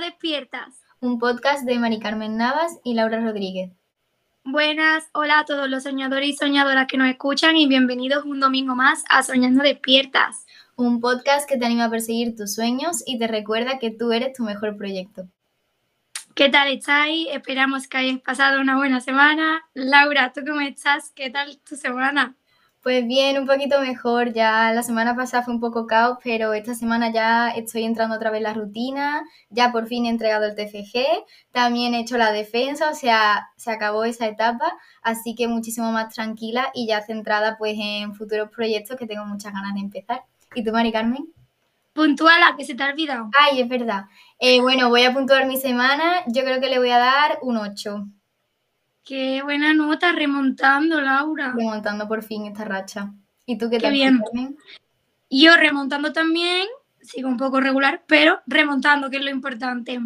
Despiertas. Un podcast de Mari Carmen Navas y Laura Rodríguez. Buenas, hola a todos los soñadores y soñadoras que nos escuchan y bienvenidos un domingo más a Soñando Despiertas. Un podcast que te anima a perseguir tus sueños y te recuerda que tú eres tu mejor proyecto. ¿Qué tal estáis? Esperamos que hayáis pasado una buena semana. Laura, ¿tú cómo estás? ¿Qué tal tu semana? Pues bien, un poquito mejor. Ya la semana pasada fue un poco caos, pero esta semana ya estoy entrando otra vez en la rutina. Ya por fin he entregado el TFG. También he hecho la defensa, o sea, se acabó esa etapa. Así que muchísimo más tranquila y ya centrada pues en futuros proyectos que tengo muchas ganas de empezar. ¿Y tú, Mari Carmen? Puntuala, que se te ha olvidado. Ay, es verdad. Eh, bueno, voy a puntuar mi semana. Yo creo que le voy a dar un 8. Qué buena nota, remontando, Laura. Remontando por fin esta racha. ¿Y tú qué, Qué tal? bien. Carmen? Yo remontando también, sigo un poco regular, pero remontando, que es lo importante.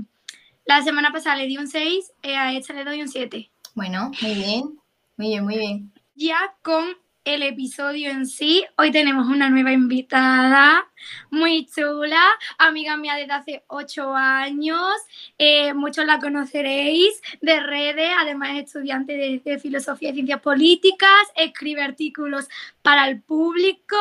La semana pasada le di un 6, eh, a esta le doy un 7. Bueno, muy bien. Muy bien, muy bien. Ya con el episodio en sí, hoy tenemos una nueva invitada muy chula, amiga mía desde hace 8 años, eh, muchos la conoceréis de redes, además es estudiante de, de Filosofía y Ciencias Políticas, escribe artículos para el público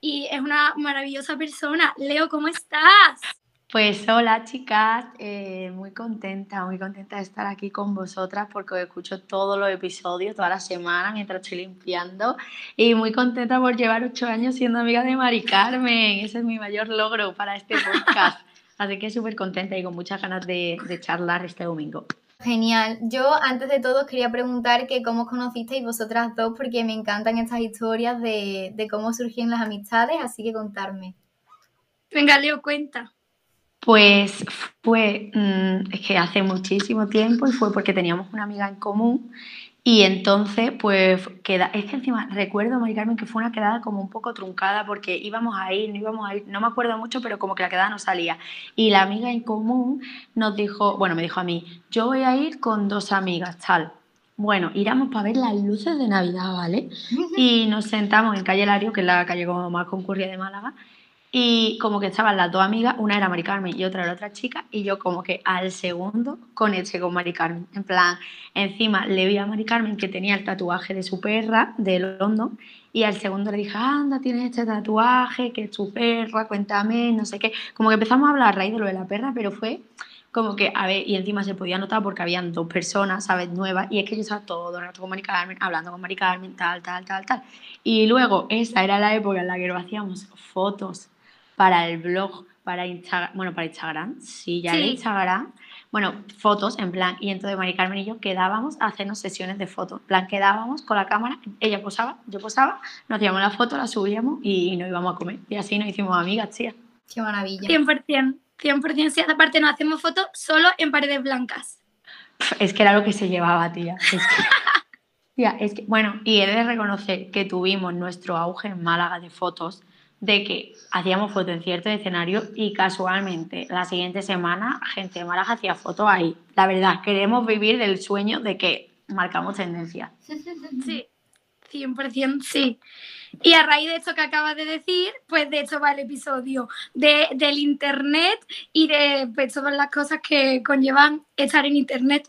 y es una maravillosa persona. Leo, ¿cómo estás? Pues hola chicas, eh, muy contenta, muy contenta de estar aquí con vosotras porque os escucho todos los episodios, toda la semana mientras estoy limpiando y muy contenta por llevar ocho años siendo amiga de Mari Carmen, ese es mi mayor logro para este podcast, así que súper contenta y con muchas ganas de, de charlar este domingo. Genial. Yo antes de todo os quería preguntar que cómo os conocisteis vosotras dos, porque me encantan estas historias de, de cómo surgieron las amistades, así que contarme. Venga, Leo, cuenta. Pues fue, mm, es que hace muchísimo tiempo y fue porque teníamos una amiga en común y entonces pues queda, es que encima recuerdo, Mari Carmen, que fue una quedada como un poco truncada porque íbamos a ir, no íbamos a ir, no me acuerdo mucho, pero como que la quedada no salía. Y la amiga en común nos dijo, bueno, me dijo a mí, yo voy a ir con dos amigas, tal. Bueno, iramos para ver las luces de Navidad, ¿vale? Y nos sentamos en calle Lario, que es la calle como más concurrida de Málaga, y como que estaban las dos amigas, una era Mari Carmen y otra era otra chica, y yo como que al segundo conecté con Mari Carmen. En plan, encima le vi a Mari Carmen que tenía el tatuaje de su perra, de London, y al segundo le dije, anda, tienes este tatuaje, que es tu perra, cuéntame, no sé qué. Como que empezamos a hablar a raíz de lo de la perra, pero fue como que, a ver, y encima se podía notar porque habían dos personas, ¿sabes? Nuevas, y es que yo estaba todo el rato con Mari Carmen, hablando con Mari Carmen, tal, tal, tal, tal. Y luego, esa era la época en la que nos hacíamos fotos para el blog, para Instagram, bueno, para Instagram, sí, ya Sí. era Instagram, bueno, fotos en plan, y entonces Mari Carmen y yo quedábamos a hacernos sesiones de fotos, en plan, quedábamos con la cámara, ella posaba, yo posaba, nos hacíamos la foto, la subíamos y nos íbamos a comer, y así nos hicimos amigas, tía. Qué maravilla. 100%, 100%. Si aparte nos hacemos fotos solo en paredes blancas. Es que era lo que se llevaba, tía. Es que, tía, es que, bueno, y he de reconocer que tuvimos nuestro auge en Málaga de fotos, de que hacíamos fotos en cierto escenario y casualmente la siguiente semana gente de Málaga hacía fotos ahí. La verdad, queremos vivir del sueño de que marcamos tendencia. Sí, 100% sí. Y a raíz de esto que acabas de decir, pues de hecho va el episodio de, del Internet y de pues, todas las cosas que conllevan estar en Internet.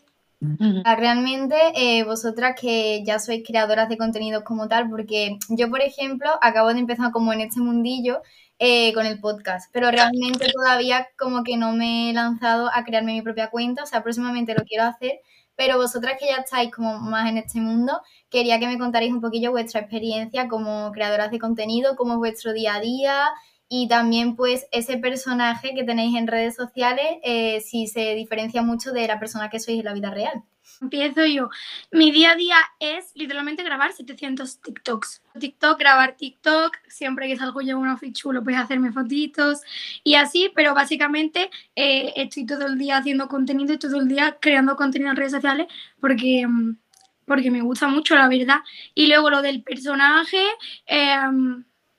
Ah, Realmente, eh, vosotras que ya sois creadoras de contenidos como tal, porque yo, por ejemplo, acabo de empezar como en este mundillo eh, con el podcast, pero realmente todavía como que no me he lanzado a crearme mi propia cuenta, o sea, próximamente lo quiero hacer, pero vosotras que ya estáis como más en este mundo, quería que me contarais un poquillo vuestra experiencia como creadoras de contenido, cómo es vuestro día a día y también pues ese personaje que tenéis en redes sociales, eh, si se diferencia mucho de la persona que sois en la vida real. Empiezo yo. Mi día a día es literalmente grabar 700 TikToks. TikTok, grabar TikTok, siempre que salgo yo un outfit chulo, pues hacerme fotitos y así, pero básicamente eh, estoy todo el día haciendo contenido y todo el día creando contenido en redes sociales porque, mm, porque me gusta mucho, la verdad. Y luego lo del personaje, eh,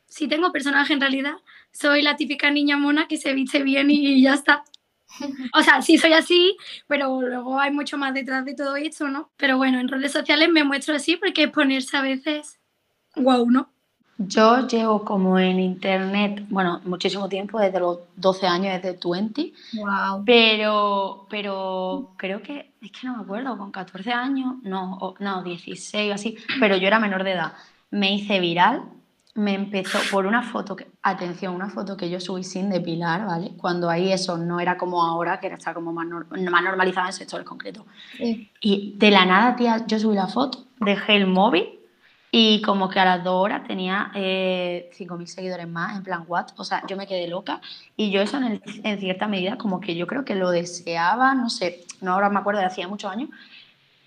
si tengo personaje en realidad, soy la típica niña mona que se viste bien y ya está. O sea, sí soy así, pero luego hay mucho más detrás de todo esto, ¿no? Pero bueno, en redes sociales me muestro así porque es ponerse a veces guau, ¿no? Yo llevo como en internet, bueno, muchísimo tiempo, desde los 12 años, desde 20. Wow. Pero, pero creo que, es que no me acuerdo, con 14 años, no, no, 16 o así, pero yo era menor de edad. Me hice viral, me empezó por una foto, que, atención, una foto que yo subí sin depilar, ¿vale? Cuando ahí eso no era como ahora, que era como más, más normalizada en sectores concretos. Sí. Y de la nada, tía, yo subí la foto, dejé el móvil y como que a las dos horas tenía eh, 5.000 seguidores más, en plan, what? O sea, yo me quedé loca y yo eso en, en, cierta medida como que yo creo que lo deseaba, no sé, no ahora me acuerdo de hacía muchos años,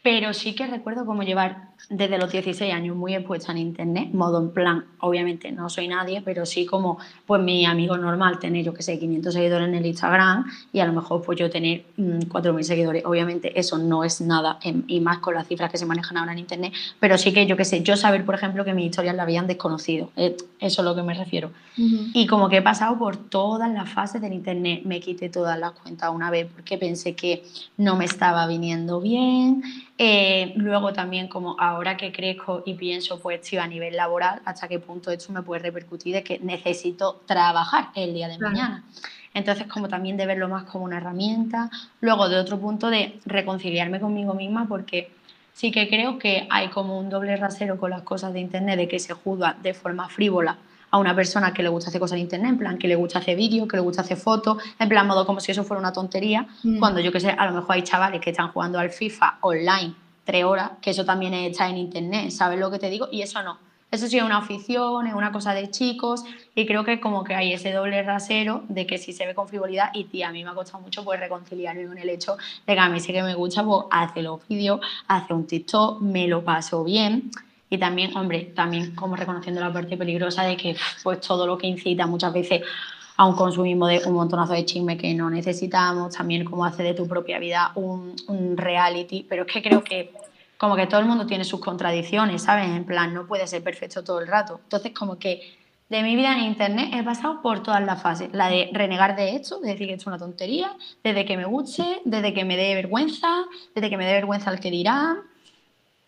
pero sí que recuerdo como llevar desde los 16 años muy expuesta en internet, modo en plan, obviamente no soy nadie, pero sí como pues mi amigo normal tener yo que sé 500 seguidores en el Instagram y a lo mejor pues yo tener 4.000 mm, seguidores, obviamente eso no es nada y más con las cifras que se manejan ahora en internet, pero sí que yo que sé, yo saber por ejemplo que mis historias la habían desconocido, eh, eso es lo que me refiero. Y como que he pasado por todas las fases del internet, me quité todas las cuentas una vez porque pensé que no me estaba viniendo bien, eh, luego también como ahora que crezco y pienso pues tío, a nivel laboral, hasta qué punto esto me puede repercutir de que necesito trabajar el día de mañana. Entonces como también de verlo más como una herramienta. Luego de otro punto de reconciliarme conmigo misma porque sí que creo que hay como un doble rasero con las cosas de Internet de que se juzga de forma frívola a una persona que le gusta hacer cosas en internet, en plan que le gusta hacer vídeos, que le gusta hacer fotos, en plan modo como si eso fuera una tontería, mm. cuando yo que sé, a lo mejor hay chavales que están jugando al FIFA online tres horas, que eso también está en internet, ¿sabes lo que te digo? Y eso no. Eso sí es una afición, es una cosa de chicos y creo que como que hay ese doble rasero de que si se ve con frivolidad y tía, a mí me ha costado mucho pues reconciliarme con el hecho de que a mí sí que me gusta pues hacer los vídeos, hacer un TikTok, me lo paso bien y también, hombre, también como reconociendo la parte peligrosa de que pues todo lo que incita muchas veces a un consumismo de un montonazo de chisme que no necesitamos, también como hace de tu propia vida un, reality, pero es que creo que como que todo el mundo tiene sus contradicciones, ¿sabes? En plan, no puede ser perfecto todo el rato. Entonces, como que de mi vida en Internet he pasado por todas las fases. La de renegar de esto, de decir que es una tontería, desde que me guste, desde que me dé vergüenza, desde que me dé vergüenza el que dirá,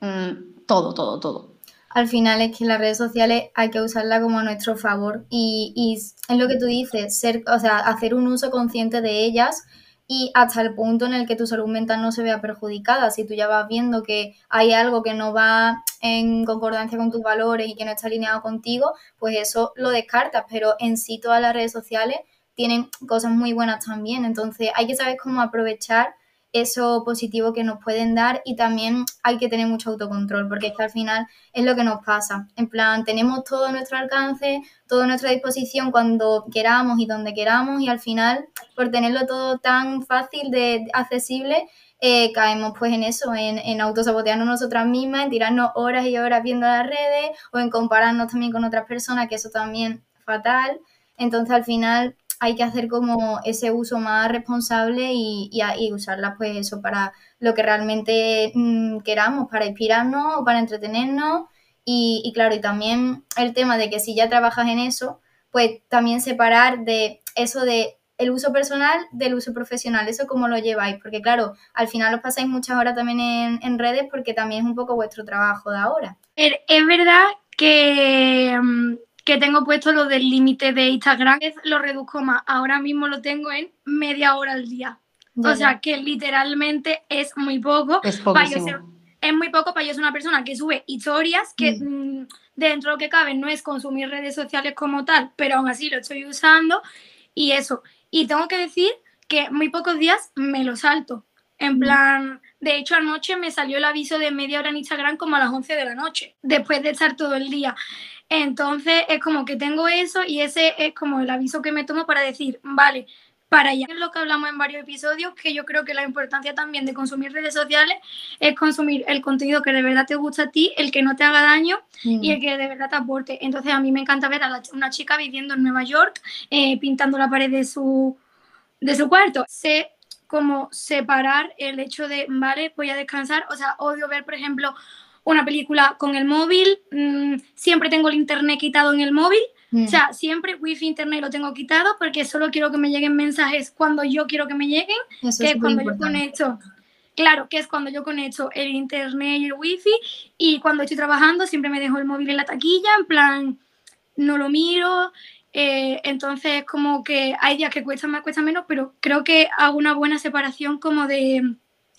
mm, todo, todo, todo al final es que las redes sociales hay que usarlas como a nuestro favor y, y es lo que tú dices, ser, o sea, hacer un uso consciente de ellas y hasta el punto en el que tu salud mental no se vea perjudicada. Si tú ya vas viendo que hay algo que no va en concordancia con tus valores y que no está alineado contigo, pues eso lo descartas, pero en sí todas las redes sociales tienen cosas muy buenas también, entonces hay que saber cómo aprovechar eso positivo que nos pueden dar y también hay que tener mucho autocontrol porque es que al final es lo que nos pasa. En plan, tenemos todo nuestro alcance, todo a nuestra disposición cuando queramos y donde queramos y al final por tenerlo todo tan fácil de accesible eh, caemos pues en eso, en, en autosabotearnos nosotras mismas, en tirarnos horas y horas viendo las redes o en compararnos también con otras personas, que eso también fatal. Entonces al final hay que hacer como ese uso más responsable y, y, usarla pues eso para lo que realmente mm, queramos, para inspirarnos o para entretenernos. Y, claro, y también el tema de que si ya trabajas en eso, pues también separar de eso de el uso personal del uso profesional, eso cómo lo lleváis, porque claro, al final os pasáis muchas horas también en, en redes porque también es un poco vuestro trabajo de ahora. Es verdad que mm, que tengo puesto lo del límite de Instagram, lo reduzco más. Ahora mismo lo tengo en media hora al día. o sea que literalmente es muy poco. Es es muy poco para yo ser una persona que sube historias que mm. Mm, dentro de lo que cabe no es consumir redes sociales como tal, pero aún así lo estoy usando y eso. Y tengo que decir que muy pocos días me lo salto. En mm. plan, de hecho anoche me salió el aviso de media hora en Instagram como a las 11 de la noche, después de estar todo el día. Entonces es como que tengo eso y ese es como el aviso que me tomo para decir, vale, para allá. Es lo que hablamos en varios episodios, que yo creo que la importancia también de consumir redes sociales es consumir el contenido que de verdad te gusta a ti, el que no te haga daño y el que de verdad te aporte. Entonces a mí me encanta ver a una chica viviendo en Nueva York, eh, pintando la pared de su, de su cuarto. Sé cómo separar el hecho de, vale, voy a descansar. O sea, odio ver, por ejemplo, una película con el móvil, mm, siempre tengo el internet quitado en el móvil, o sea, mm. siempre wifi internet lo tengo quitado porque solo quiero que me lleguen mensajes cuando yo quiero que me lleguen, que es, cuando yo conecto. Claro, que es cuando yo conecto el internet y el wifi y cuando estoy trabajando siempre me dejo el móvil en la taquilla, en plan, no lo miro, eh, entonces como que hay días que cuesta más, cuesta menos, pero creo que hago una buena separación como de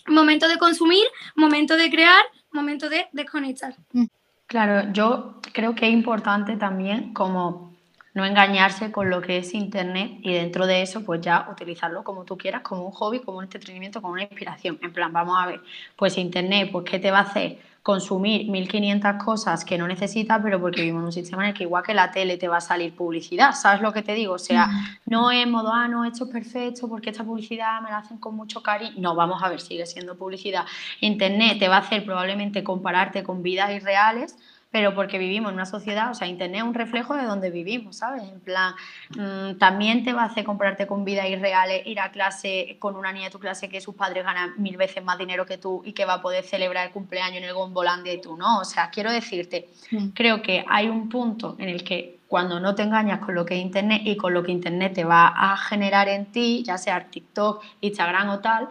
momento de consumir, momento de crear, momento de desconectar. Mm. Claro, yo creo que es importante también como no engañarse con lo que es Internet y dentro de eso pues ya utilizarlo como tú quieras, como un hobby, como un entretenimiento, como una inspiración. En plan, vamos a ver, pues Internet, pues ¿qué te va a hacer? Consumir 1500 cosas que no necesitas, pero porque vivimos en un sistema en el que igual que la tele te va a salir publicidad, ¿sabes lo que te digo? O sea, no es modo, ah, no, esto es perfecto porque esta publicidad me la hacen con mucho cariño. No, vamos a ver, sigue siendo publicidad. Internet te va a hacer probablemente compararte con vidas irreales, pero porque vivimos en una sociedad, o sea, Internet es un reflejo de donde vivimos, ¿sabes? En plan, mm, también te va a hacer comprarte con vidas irreales, ir a clase con una niña de tu clase que sus padres ganan mil veces más dinero que tú y que va a poder celebrar el cumpleaños en el Gombolandia y tú no. O sea, quiero decirte, mm. creo que hay un punto en el que cuando no te engañas con lo que es Internet y con lo que Internet te va a generar en ti, ya sea TikTok, Instagram o tal,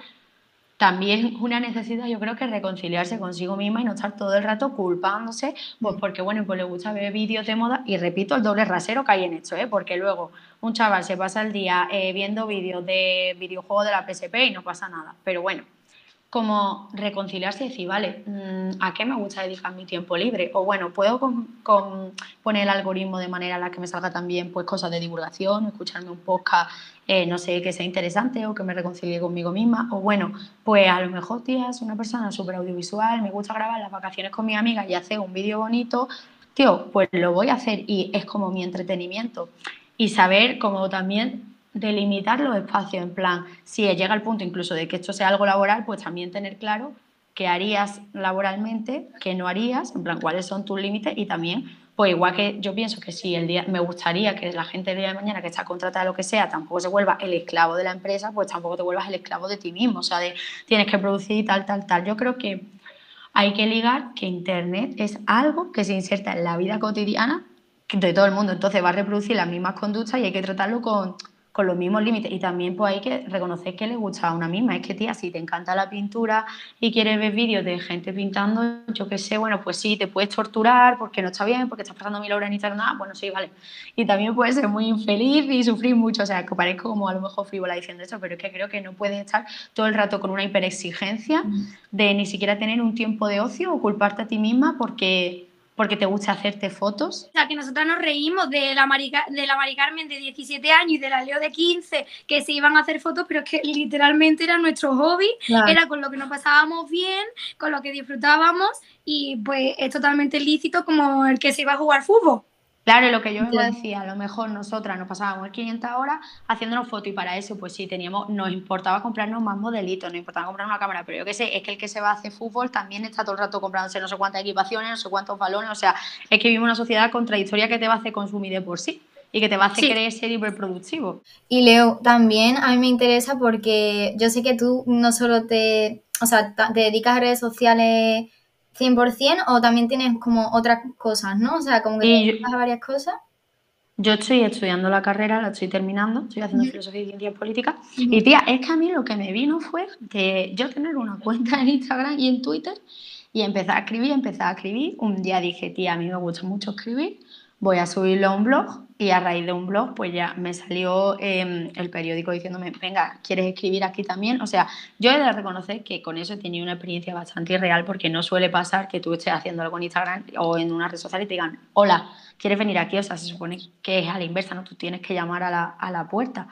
también una necesidad, yo creo que reconciliarse consigo misma y no estar todo el rato culpándose, pues porque bueno, pues le gusta ver vídeos de moda y repito el doble rasero que hay en esto, ¿eh? porque luego un chaval se pasa el día eh, viendo vídeos de videojuegos de la PSP y no pasa nada, pero bueno, como reconciliarse y decir, vale, mm, ¿a qué me gusta dedicar mi tiempo libre? O bueno, puedo poner el algoritmo de manera a la que me salga también pues cosas de divulgación, escucharme un podcast, eh, no sé, que sea interesante o que me reconcilie conmigo misma. O bueno, pues a lo mejor, tía, es una persona súper audiovisual, me gusta grabar las vacaciones con mi amiga y hacer un vídeo bonito, tío, pues lo voy a hacer y es como mi entretenimiento. Y saber como también delimitar los espacios, en plan, si llega el punto incluso de que esto sea algo laboral, pues también tener claro qué harías laboralmente, qué no harías, en plan, cuáles son tus límites y también, pues igual que yo pienso que si el día, me gustaría que la gente el día de mañana que está contratada lo que sea, tampoco se vuelva el esclavo de la empresa, pues tampoco te vuelvas el esclavo de ti mismo, o sea, de tienes que producir tal, tal, tal. Yo creo que hay que ligar que Internet es algo que se inserta en la vida cotidiana de todo el mundo, entonces va a reproducir las mismas conductas y hay que tratarlo con con los mismos límites. Y también pues hay que reconocer que le gusta a una misma. Es que, tía, si te encanta la pintura y quieres ver vídeos de gente pintando, yo qué sé, bueno, pues sí, te puedes torturar porque no está bien, porque estás pasando mil horas en internet, bueno, sí, vale. Y también puedes ser muy infeliz y sufrir mucho. O sea, que parezco como a lo mejor frívola diciendo esto, pero es que creo que no puedes estar todo el rato con una hiperexigencia de ni siquiera tener un tiempo de ocio o culparte a ti misma porque porque te gusta hacerte fotos. O sea, que nosotros nos reímos de la, Mari, de la Mari Carmen de 17 años y de la Leo de 15 que se iban a hacer fotos, pero es que literalmente era nuestro hobby, era con lo que nos pasábamos bien, con lo que disfrutábamos y pues es totalmente lícito como el que se iba a jugar fútbol. Claro, lo que yo me decía, a lo mejor nosotras nos pasábamos 500 horas haciéndonos fotos y para eso, pues sí, teníamos, nos importaba comprarnos más modelitos, nos importaba comprar una cámara, pero yo qué sé, es que el que se va a hacer fútbol también está todo el rato comprándose no sé cuántas equipaciones, no sé cuántos balones, o sea, es que vivimos una sociedad contradictoria que te va a hacer consumir de por sí y que te va a hacer querer ser hiperproductivo. Y Leo, también a mí me interesa porque yo sé que tú no solo te, o sea, te dedicas a redes sociales 100% o también tienes como otras cosas, ¿no? O sea, como que te varias cosas. Yo estoy estudiando la carrera, la estoy terminando, estoy haciendo filosofía y ciencias políticas. Y tía, es que a mí lo que me vino fue que yo tener una cuenta en Instagram y en Twitter y empezar a escribir, empezar a escribir. Un día dije, tía, a mí me gusta mucho escribir, voy a subirlo a un blog y a raíz de un blog pues ya me salió em, el periódico diciéndome, venga, ¿quieres escribir aquí también? O sea, yo he de reconocer que con eso he tenido una experiencia bastante irreal porque no suele pasar que tú estés haciendo algo en Instagram o en una red social y te digan, hola, ¿quieres venir aquí? O sea, se supone que es a la inversa, ¿no? Tú tienes que llamar a la, a la puerta.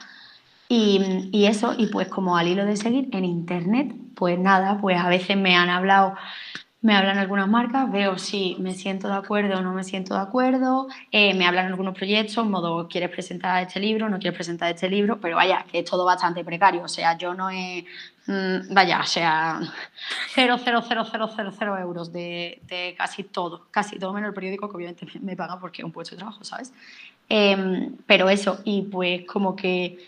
Y, y, eso, y pues como al hilo de seguir en internet, pues nada, pues a veces me han hablado me hablan algunas marcas, veo si me siento de acuerdo o no me siento de acuerdo, eh, me hablan algunos proyectos, modo, ¿quieres presentar este libro? ¿No quieres presentar este libro? Pero vaya, que es todo bastante precario, o sea, yo no he, mm, vaya, o sea, 0,00000 euros de, de, casi todo, casi todo menos el periódico que obviamente me paga porque es un puesto de trabajo, ¿sabes? Em, pero eso, y pues como que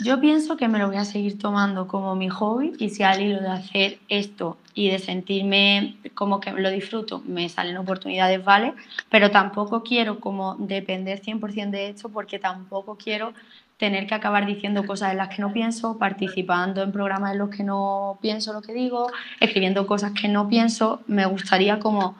yo pienso que me lo voy a seguir tomando como mi hobby y si al hilo de hacer esto y de sentirme como que lo disfruto, me salen oportunidades, vale, pero tampoco quiero como depender 100% de esto porque tampoco quiero tener que acabar diciendo cosas en las que no pienso, participando en programas en los que no pienso lo que digo, escribiendo cosas que no pienso, me gustaría como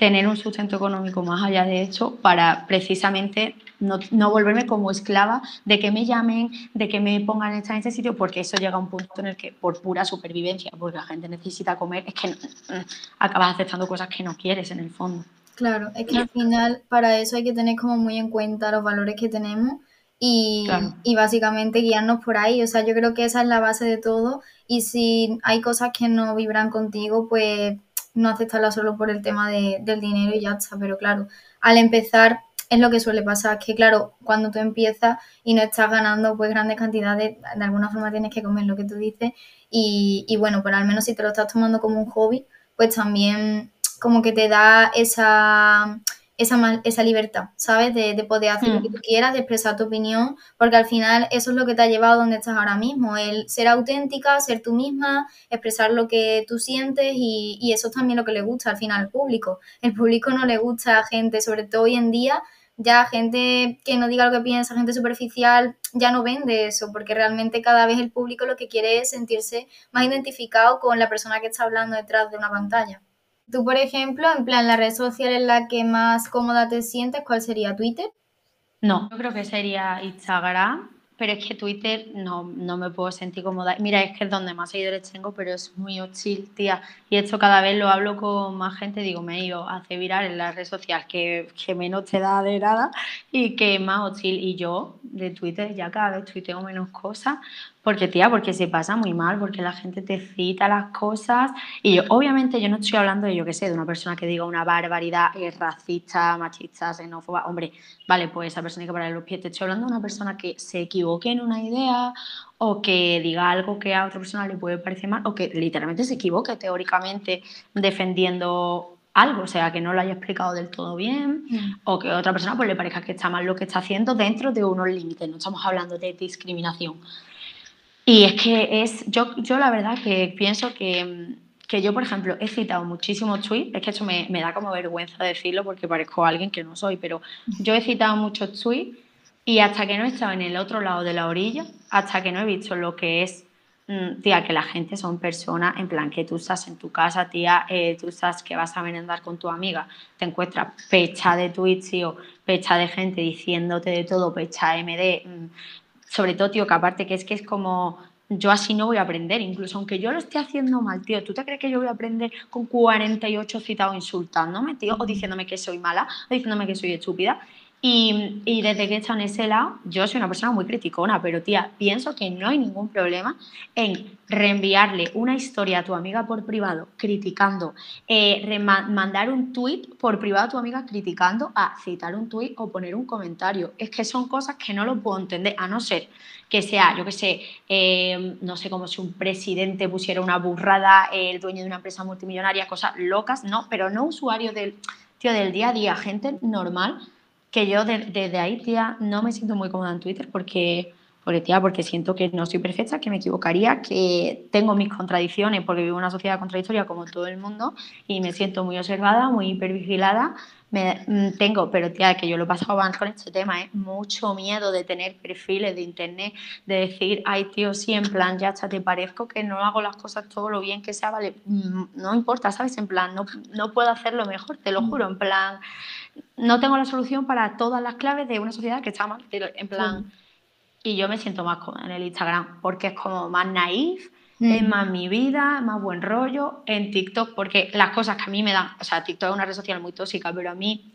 tener un sustento económico más allá de esto para precisamente no, no, volverme como esclava de que me llamen, de que me pongan en este sitio, porque eso llega a un punto en el que por pura supervivencia, porque la gente necesita comer, es que mm, acabas aceptando cosas que no quieres en el fondo. Claro, es que al final para eso hay que tener como muy en cuenta los valores que tenemos y, y, básicamente guiarnos por ahí. O sea, yo creo que esa es la base de todo y si hay cosas que no vibran contigo, pues no aceptarlas solo por el tema de, del dinero y ya está. Pero claro, al empezar es lo que suele pasar, que claro, cuando tú empiezas y no estás ganando pues grandes cantidades, de alguna forma tienes que comer lo que tú dices y, y bueno, pero al menos si te lo estás tomando como un hobby, pues también como que te da esa, esa, esa libertad, ¿sabes? De, de poder hacer lo que mm. tú quieras, de expresar tu opinión, porque al final eso es lo que te ha llevado a donde estás ahora mismo, el ser auténtica, ser tú misma, expresar lo que tú sientes y, y eso es también lo que le gusta al final al público. El público no le gusta a gente, sobre todo hoy en día, ya gente que no diga lo que piensa, gente superficial, ya no vende eso, porque realmente cada vez el público lo que quiere es sentirse más identificado con la persona que está hablando detrás de una pantalla. Tú, por ejemplo, en plan, la red social en la que más cómoda te sientes, ¿cuál sería Twitter? No, yo creo que sería Instagram, pero es que Twitter no, no me puedo sentir cómoda. Mira, es que es donde más seguidores tengo, pero es muy hostil, tía. Y esto cada vez lo hablo con más gente, digo, me he ido a hacer viral en la red social que, que menos te da de nada y que es más hostil. Y yo de Twitter ya cada vez tuiteo menos cosas porque, tía, porque se pasa muy mal, porque la gente te cita las cosas. Y yo, obviamente, yo no estoy hablando de, yo qué sé, de una persona que diga una barbaridad, es racista, machista, xenófoba. Hombre, vale, pues esa persona hay que pararle los pies. Te estoy hablando de una persona que se equivoque en una idea o que diga algo que a otra persona le puede parecer mal o que literalmente se equivoque teóricamente defendiendo algo, o sea, que no lo haya explicado del todo bien mm. o que a otra persona pues le parezca que está mal lo que está haciendo dentro de unos límites. No estamos hablando de discriminación. Y es que es, yo, yo la verdad que pienso que, que yo, por ejemplo, he citado muchísimos tweets, es que eso me, me, da como vergüenza decirlo porque parezco alguien que no soy, pero yo he citado muchos tweets y hasta que no he estado en el otro lado de la orilla, hasta que no he visto lo que es, mm, tía, que la gente son personas, en plan, que tú estás en tu casa, tía, eh, tú estás que vas a merendar con tu amiga, te encuentras pecha de tweets, tío, pecha de gente diciéndote de todo, pecha MD, mm, sobre todo, tío, que aparte que es que es como, yo así no voy a aprender, incluso aunque yo lo esté haciendo mal, tío, ¿tú te crees que yo voy a aprender con 48 citados insultándome, tío, o diciéndome que soy mala, o diciéndome que soy estúpida? Y, y, desde que he en ese lado, yo soy una persona muy criticona, pero tía, pienso que no hay ningún problema en reenviarle una historia a tu amiga por privado criticando, eh, mandar un tweet por privado a tu amiga criticando, a citar un tweet o poner un comentario. Es que son cosas que no lo puedo entender, a no ser que sea, yo que sé, eh, no sé, como si un presidente pusiera una burrada, el dueño de una empresa multimillonaria, cosas locas, no, pero no usuario del, tío, del día a día, gente normal que yo desde ahí, tía, no me siento muy cómoda en Twitter porque, tía, porque siento que no soy perfecta, que me equivocaría, que tengo mis contradicciones porque vivo en una sociedad contradictoria como todo el mundo y me siento muy observada, muy hipervigilada. Me, mm, tengo, pero tía, que yo lo he pasado más con este tema, ¿eh? mucho miedo de tener perfiles de internet, de decir, ay tío, sí, en plan, ya hasta te parezco que no hago las cosas todo lo bien que sea, vale, mm, no importa, ¿sabes? En plan, no, no puedo hacerlo mejor, te lo mm. juro, en plan, no tengo la solución para todas las claves de una sociedad que está mal, en plan, y yo me siento más cómoda en el Instagram porque es como más naif, es más mi vida, más buen rollo, en TikTok porque las cosas que a mí me dan, o sea, TikTok es una red social muy tóxica, pero a mí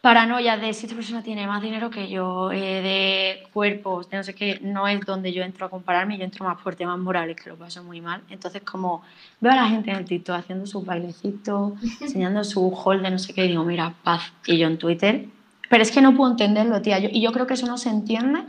paranoia de si esta persona tiene más dinero que yo, eh, de cuerpos, de no sé qué, no es donde yo entro a compararme, yo entro más por temas morales, que lo paso muy mal. Entonces, como veo a la gente en el TikTok haciendo su bailecito, enseñando su haul de no sé qué, y digo, mira, paz. Y yo en Twitter, pero es que no puedo entenderlo, tía. y yo creo que eso no se entiende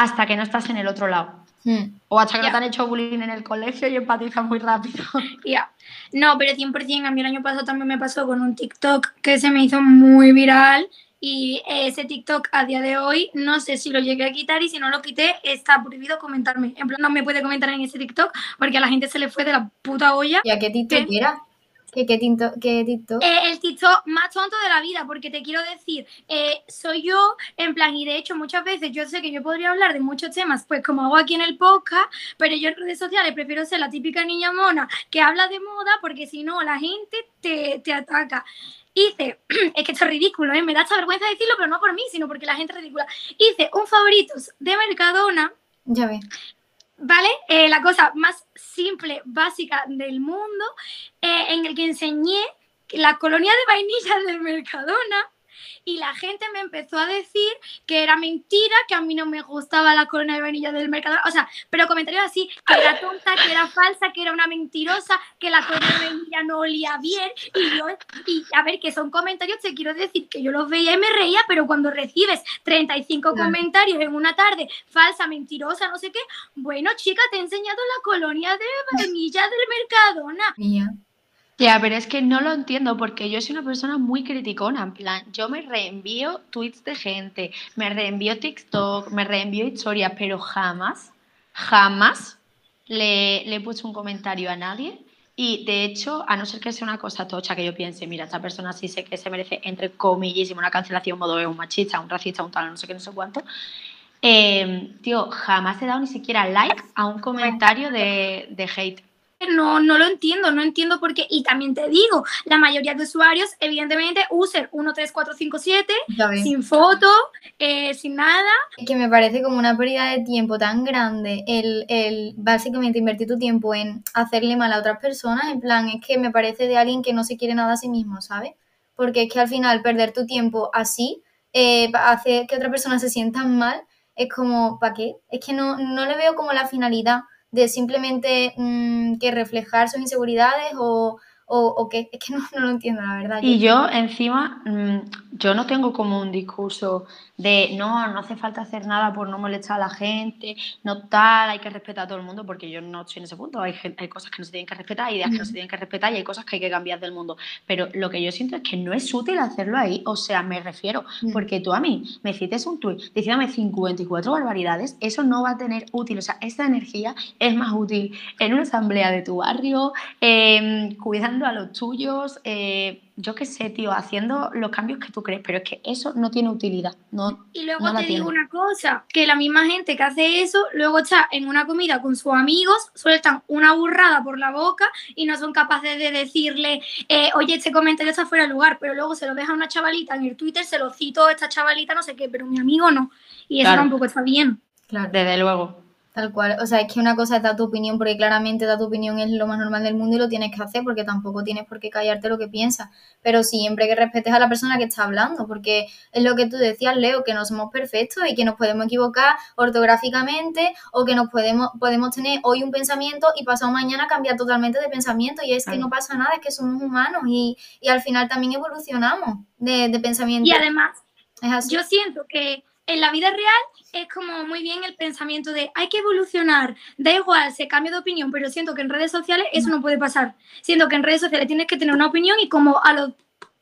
hasta que no estás en el otro lado. Hmm. O hasta que te han hecho bullying en el colegio y empatizas muy rápido. Ya. No, pero 100% a mí el año pasado también me pasó con un TikTok que se me hizo muy viral y ese TikTok a día de hoy no sé si lo llegué a quitar y si no lo quité está prohibido comentarme. En plan, no me puede comentar en ese TikTok porque a la gente se le fue de la puta olla. ¿Y a qué TikTok era? ¿Qué, qué, tinto, qué TikTok? Eh, el TikTok más tonto de la vida, porque te quiero decir, eh, soy yo, en plan, y de hecho muchas veces yo sé que yo podría hablar de muchos temas, pues como hago aquí en el podcast, pero yo en redes sociales prefiero ser la típica niña mona que habla de moda, porque si no, la gente te, te ataca. hice, es que esto es ridículo, ¿eh? me da esta vergüenza decirlo, pero no por mí, sino porque la gente es ridícula. Hice un favoritos de Mercadona. Ya ves. ¿Vale? Eh, la cosa más simple, básica del mundo, eh, en el que enseñé la colonia de vainilla del Mercadona y la gente me empezó a decir que era mentira, que a mí no me gustaba la colonia de vainilla del Mercadona, o sea, pero comentarios así, que era tonta, que era falsa, que era una mentirosa, que la colonia de vainilla no olía bien y yo, y a ver, que son comentarios, te quiero decir que yo los veía y me reía, pero cuando recibes 35 comentarios en una tarde, falsa, mentirosa, no sé qué, bueno, chica, te he enseñado la colonia de vainilla del Mercadona. Mía. Ya, pero es que no lo entiendo porque yo soy una persona muy criticona, en plan, yo me reenvío tweets de gente, me reenvío TikTok, me reenvío historias, pero jamás, jamás le, le he puesto un comentario a nadie. Y de hecho, a no ser que sea una cosa tocha que yo piense, mira, esta persona sí sé que se merece, entre comillas, una cancelación modo de un machista, un racista, un tal, no sé qué, no sé cuánto, eh, tío, jamás he dado ni siquiera like a un comentario de, de hate no, no lo entiendo, no entiendo por qué. Y también te digo, la mayoría de usuarios, evidentemente, user 13457, sin foto, eh, sin nada. Que me parece como una pérdida de tiempo tan grande el, el básicamente invertir tu tiempo en hacerle mal a otras personas. En plan, es que me parece de alguien que no se quiere nada a sí mismo, ¿sabes? Porque es que al final perder tu tiempo así eh, hace que otra persona se sienta mal. Es como, ¿para qué? Es que no, no le veo como la finalidad de simplemente mm, que reflejar sus inseguridades o, o, qué, es que no, no, lo entiendo, la verdad. Y yo encima, mm, yo no tengo como un discurso de no, no hace falta hacer nada por no molestar a la gente, no tal, hay que respetar a todo el mundo, porque yo no estoy en ese punto, hay, hay cosas que no se tienen que respetar, hay ideas que no se tienen que respetar y hay cosas que hay que cambiar del mundo. Pero lo que yo siento es que no es útil hacerlo ahí, o sea, me refiero, porque tú a mí me cites un tuit diciéndome 54 barbaridades, eso no va a tener útil, o sea, esa energía es más útil en una asamblea de tu barrio, eh, cuidando a los tuyos, eh, yo qué sé, tío, haciendo los cambios que tú crees, pero es que eso no tiene utilidad. No, y luego te digo una cosa, que la misma gente que hace eso, luego está en una comida con sus amigos, sueltan una burrada por la boca y no son capaces de decirle, eh, oye, este comentario está fuera de lugar, pero luego se lo deja a una chavalita en el Twitter, se lo cito a esta chavalita, no sé qué, pero mi amigo no. Y eso tampoco está bien. Claro. Desde luego. Tal cual, o sea, es que una cosa es dar tu opinión, porque claramente dar tu opinión es lo más normal del mundo y lo tienes que hacer, porque tampoco tienes por qué callarte lo que piensas, pero siempre que respetes a la persona que está hablando, porque es lo que tú decías, Leo, que no somos perfectos y que nos podemos equivocar ortográficamente o que nos podemos, podemos tener hoy un pensamiento y pasado mañana cambiar totalmente de pensamiento. Y es que no pasa nada, es que somos humanos y, y al final también evolucionamos de, de pensamiento. Y además, yo siento que en la vida real es como muy bien el pensamiento de hay que evolucionar, da igual, se cambia de opinión, pero siento que en redes sociales eso no puede pasar. Siento que en redes sociales tienes que tener una opinión y como a los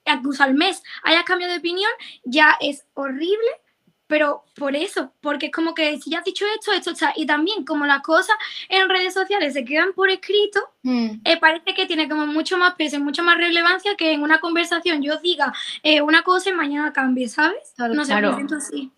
incluso al mes hayas cambiado de opinión, ya es horrible, pero por eso, porque es como que si ya has dicho esto, esto está. Y también como las cosas en redes sociales se quedan por escrito, mm. eh, parece que tiene como mucho más peso, mucha más relevancia que en una conversación yo diga eh, una cosa y mañana cambie, ¿sabes? no sé, me siento así.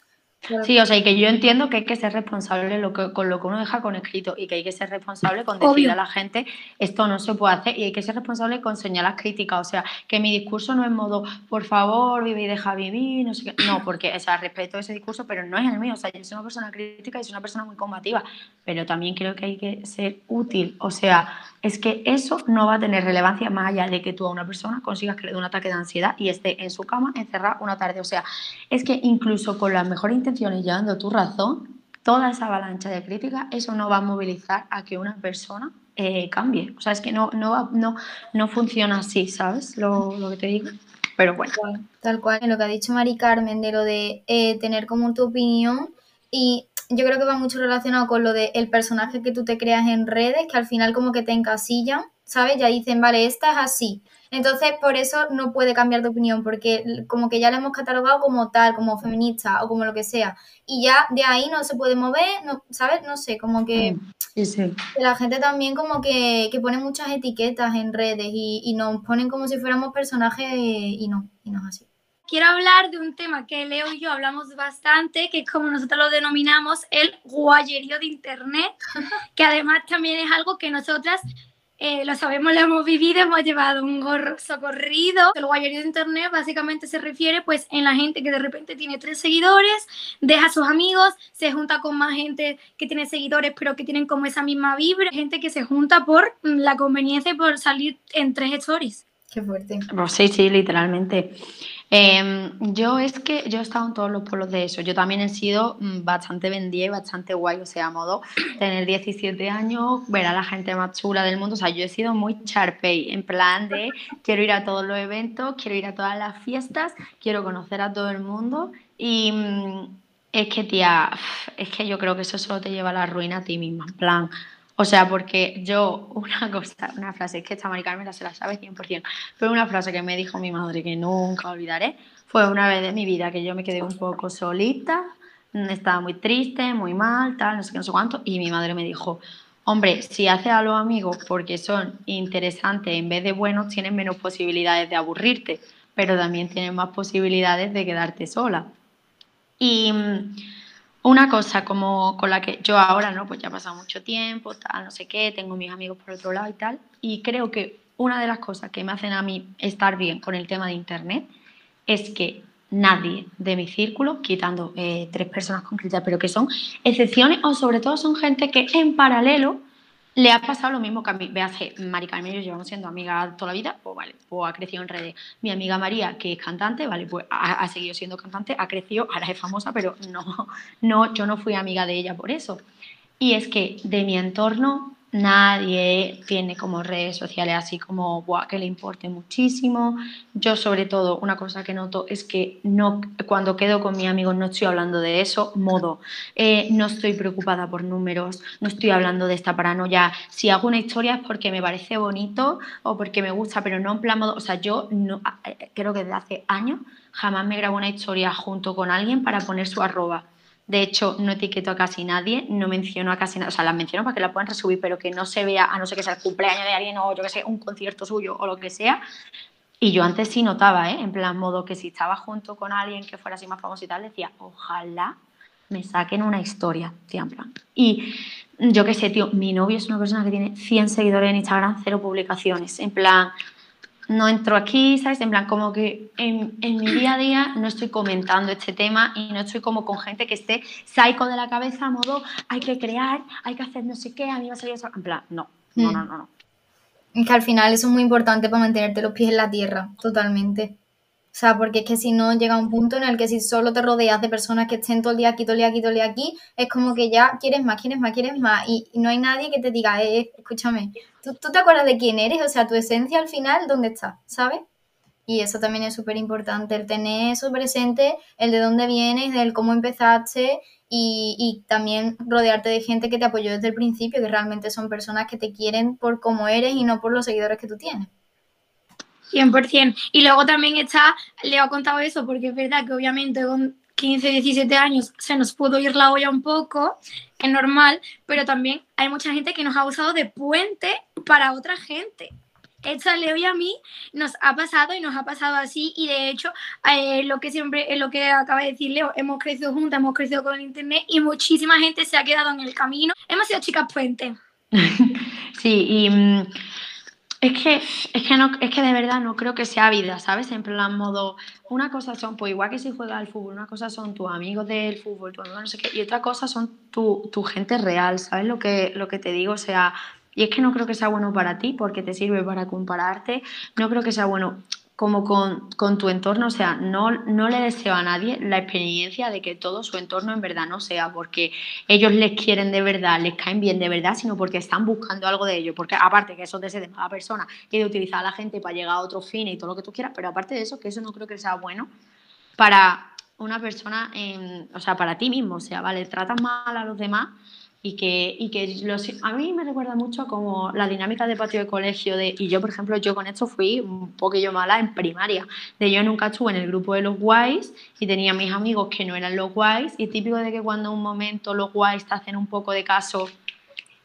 Sí, o sea, y que yo entiendo que hay que ser responsable lo que, con lo que uno deja con escrito y que hay que ser responsable con decirle a la gente esto no se puede hacer y hay que ser responsable con señalar críticas. O sea, que mi discurso no es modo, por favor, vive y deja vivir, no sé qué. No, porque, o sea, respeto ese discurso, pero no es el mío. O sea, yo soy una persona crítica y soy una persona muy combativa, pero también creo que hay que ser útil. O sea, es que eso no va a tener relevancia más allá de que tú a una persona consigas que le dé un ataque de ansiedad y esté en su cama encerrada una tarde. O sea, es que incluso con las mejores intenciones llevando tu razón, toda esa avalancha de críticas, eso no va a movilizar a que una persona eh, cambie. O sea, es que no, no, no, no funciona así, ¿sabes? Lo, lo que te digo. Pero bueno. Tal cual, lo que ha dicho Mari Carmen de lo de eh, tener como tu opinión y yo creo que va mucho relacionado con lo de el personaje que tú te creas en redes, que al final como que te encasillan, ¿sabes? Ya dicen, vale, esta es así. Entonces, por eso no puede cambiar de opinión, porque como que ya la hemos catalogado como tal, como feminista o como lo que sea. Y ya de ahí no se puede mover, no, ¿sabes? No sé, como que, mm, la gente también como que, que pone muchas etiquetas en redes y, y nos ponen como si fuéramos personajes y no, y no es así quiero hablar de un tema que Leo y yo hablamos bastante, que es como nosotros lo denominamos el guayerío de Internet, que además también es algo que nosotras eh, lo sabemos, lo hemos vivido, hemos llevado un gorro socorrido. El guayerío de internet básicamente se refiere pues en la gente que de repente tiene tres seguidores, deja a sus amigos, se junta con más gente que tiene seguidores pero que tienen como esa misma vibra, gente que se junta por la conveniencia y por salir en tres stories. Qué fuerte. Pues sí, sí, literalmente. Em, yo es que yo he estado en todos los polos de eso. Yo también he sido mm, bastante vendida y bastante guay, o sea, a modo tener 17 años, ver a la gente más chula del mundo. O sea, yo he sido muy charpey, en plan de quiero ir a todos los eventos, quiero ir a todas las fiestas, quiero conocer a todo el mundo. Y mm, es que, tía, es que yo creo que eso solo te lleva a la ruina a ti misma. En plan, o sea, porque yo, una cosa, una frase, es que esta Mari Carmen se la sabe 100%, pero una frase que me dijo mi madre que nunca olvidaré, fue una vez de mi vida que yo me quedé un poco solita, estaba muy triste, muy mal, tal, no sé qué, no sé cuánto, y mi madre me dijo, hombre, si haces a los amigos porque son interesantes en vez de buenos, tienes menos posibilidades de aburrirte, pero también tienes más posibilidades de quedarte sola. Y una cosa como con la que yo ahora, ¿no? Pues ya ha pasado mucho tiempo, tal, no sé qué, tengo mis amigos por otro lado y tal. Y creo que una de las cosas que me hacen a mí estar bien con el tema de Internet es que nadie de mi círculo, quitando eh, tres personas concretas, pero que son excepciones o sobre todo son gente que en paralelo le ha pasado lo mismo que a mí. Véase, Mari Carmen y yo llevamos siendo amigas toda la vida, pues vale, pues ha crecido en redes. Mi amiga María, que es cantante, vale, pues ha, seguido siendo cantante, ha crecido, ahora es famosa, pero no, no, yo no fui amiga de ella por eso. Y es que de mi entorno nadie tiene como redes sociales así como que le importe muchísimo. Yo sobre todo una cosa que noto es que no, cuando quedo con mi amigo no estoy hablando de eso, modo, eh, no estoy preocupada por números, no estoy hablando de esta paranoia. Si hago una historia es porque me parece bonito o porque me gusta, pero no en plan modo, o sea, yo no, eh, creo que desde hace años jamás me grabo una historia junto con alguien para poner su arroba de hecho, no etiqueto a casi nadie, no menciono a casi nadie, o sea, las menciono para que la puedan resubir, pero que no se vea, a no ser que sea el cumpleaños de alguien o yo que sé, un concierto suyo o lo que sea. Y yo antes sí notaba, ¿eh? En plan, modo que si estaba junto con alguien que fuera así más famoso y tal, decía, ojalá me saquen una historia, tío, en plan. Y yo qué sé, tío, mi novio es una persona que tiene 100 seguidores en Instagram, cero publicaciones, en plan no entro aquí, ¿sabes? En plan, como que en, mi día a día no estoy comentando este tema y no estoy como con gente que esté psycho de la cabeza, a modo, hay que crear, hay que hacer no sé qué, a mí va a salir eso. En plan, no, no, mm. no, no. no. Es que al final eso es muy importante para mantenerte los pies en la tierra, totalmente. O sea, porque es que si no llega un punto en el que si solo te rodeas de personas que estén todo el día aquí, todo el día aquí, todo el día aquí, es como que ya quieres más, quieres más, quieres más. Y, no hay nadie que te diga, eh, escúchame, ¿tú, ¿tú, te acuerdas de quién eres? O sea, tu esencia al final, ¿dónde está? ¿Sabes? Y eso también es súper importante, el tener eso presente, el de dónde vienes, del cómo empezaste y, y, también rodearte de gente que te apoyó desde el principio, que realmente son personas que te quieren por cómo eres y no por los seguidores que tú tienes. 100%. Y luego también está, le he contado eso, porque es verdad que obviamente con 15, 17 años se nos pudo ir la olla un poco, es normal, pero también hay mucha gente que nos ha usado de puente para otra gente. Esta Leo y a mí nos ha pasado y nos ha pasado así y de hecho eh, lo que siempre, lo que acaba de decir Leo, hemos crecido juntas, hemos crecido con el internet y muchísima gente se ha quedado en el camino. Hemos sido chicas puente. sí, y mm, es que, es que no, es que de verdad no creo que sea vida, ¿sabes? En plan modo, una cosa son, pues igual que si juegas al fútbol, una cosa son tus amigos del fútbol, tu amigo no sé qué, y otra cosa son tu, tu gente real, ¿sabes lo que, lo que te digo? O sea, y es que no creo que sea bueno para ti porque te sirve para compararte, no creo que sea bueno como con, con, tu entorno, o sea, no, no le deseo a nadie la experiencia de que todo su entorno en verdad no sea porque ellos les quieren de verdad, les caen bien de verdad, sino porque están buscando algo de ellos, porque aparte que eso de ser de mala persona y de utilizar a la gente para llegar a otro fin y todo lo que tú quieras, pero aparte de eso, que eso no creo que sea bueno para una persona, o sea, para ti mismo, o sea, vale, tratas mal a los demás, y que, y que los, a mí me recuerda mucho como la dinámica de patio de colegio de, y yo por ejemplo yo con esto fui un poquillo mala en primaria. De yo nunca estuve en el grupo de los guays y tenía mis amigos que no eran los guays y típico de que cuando un momento los guays te hacen un poco de caso